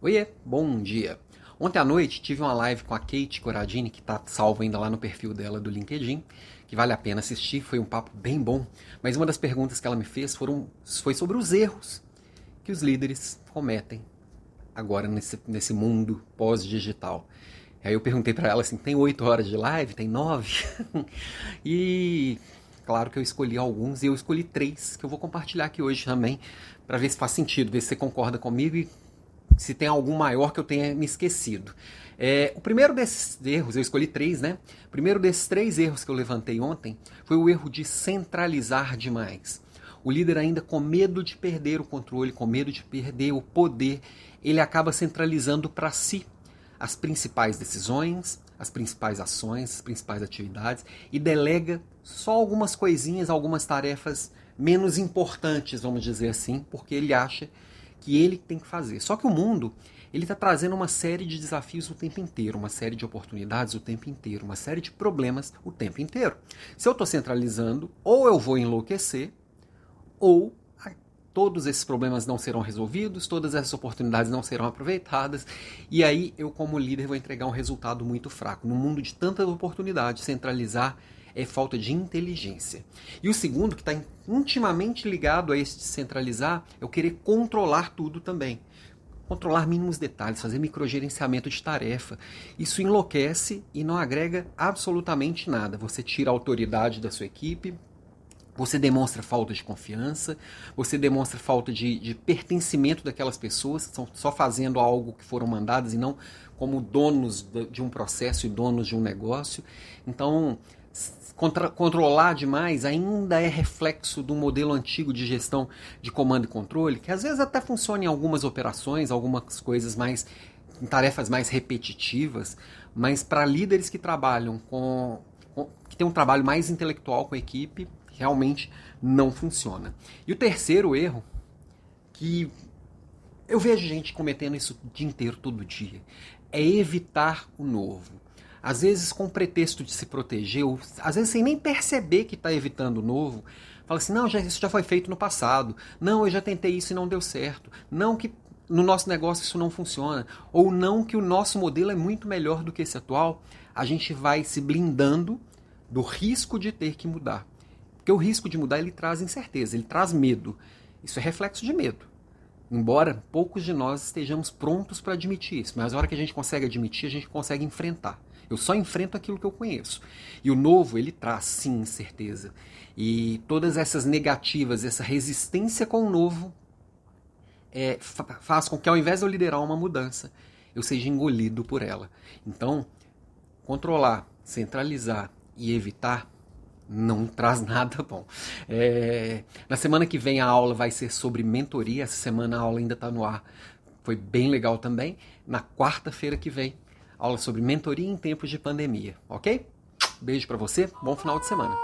Oiê, bom dia. Ontem à noite tive uma live com a Kate Coradini, que está salvo ainda lá no perfil dela do LinkedIn, que vale a pena assistir, foi um papo bem bom. Mas uma das perguntas que ela me fez foram, foi sobre os erros que os líderes cometem agora nesse, nesse mundo pós-digital. Aí eu perguntei para ela assim, tem oito horas de live? Tem nove? e claro que eu escolhi alguns e eu escolhi três que eu vou compartilhar aqui hoje também, para ver se faz sentido, ver se você concorda comigo e se tem algum maior que eu tenha me esquecido. É, o primeiro desses erros, eu escolhi três, né? O primeiro desses três erros que eu levantei ontem foi o erro de centralizar demais. O líder, ainda com medo de perder o controle, com medo de perder o poder, ele acaba centralizando para si as principais decisões, as principais ações, as principais atividades e delega só algumas coisinhas, algumas tarefas menos importantes, vamos dizer assim, porque ele acha que ele tem que fazer. Só que o mundo ele está trazendo uma série de desafios o tempo inteiro, uma série de oportunidades o tempo inteiro, uma série de problemas o tempo inteiro. Se eu estou centralizando, ou eu vou enlouquecer, ou todos esses problemas não serão resolvidos, todas essas oportunidades não serão aproveitadas, e aí eu, como líder, vou entregar um resultado muito fraco. No mundo de tantas oportunidades, centralizar é falta de inteligência. E o segundo, que está intimamente ligado a esse centralizar, é o querer controlar tudo também. Controlar mínimos detalhes, fazer microgerenciamento de tarefa. Isso enlouquece e não agrega absolutamente nada. Você tira a autoridade da sua equipe, você demonstra falta de confiança, você demonstra falta de, de, pertencimento daquelas pessoas que estão só fazendo algo que foram mandadas e não como donos de um processo e donos de um negócio. Então, Contra, controlar demais ainda é reflexo do modelo antigo de gestão de comando e controle, que às vezes até funciona em algumas operações, algumas coisas mais em tarefas mais repetitivas, mas para líderes que trabalham com, com que tem um trabalho mais intelectual com a equipe, realmente não funciona. E o terceiro erro que eu vejo gente cometendo isso o dia inteiro, todo dia, é evitar o novo. Às vezes com pretexto de se proteger, ou às vezes sem nem perceber que está evitando o novo, fala assim: não, já, isso já foi feito no passado, não, eu já tentei isso e não deu certo, não que no nosso negócio isso não funciona, ou não que o nosso modelo é muito melhor do que esse atual, a gente vai se blindando do risco de ter que mudar. Porque o risco de mudar ele traz incerteza, ele traz medo. Isso é reflexo de medo. Embora poucos de nós estejamos prontos para admitir isso, mas a hora que a gente consegue admitir, a gente consegue enfrentar. Eu só enfrento aquilo que eu conheço. E o novo, ele traz, sim, certeza. E todas essas negativas, essa resistência com o novo, é, faz com que ao invés de eu liderar uma mudança, eu seja engolido por ela. Então, controlar, centralizar e evitar não traz nada bom. É, na semana que vem a aula vai ser sobre mentoria. Essa semana a aula ainda está no ar. Foi bem legal também. Na quarta-feira que vem aula sobre mentoria em tempos de pandemia, ok? Beijo para você, bom final de semana.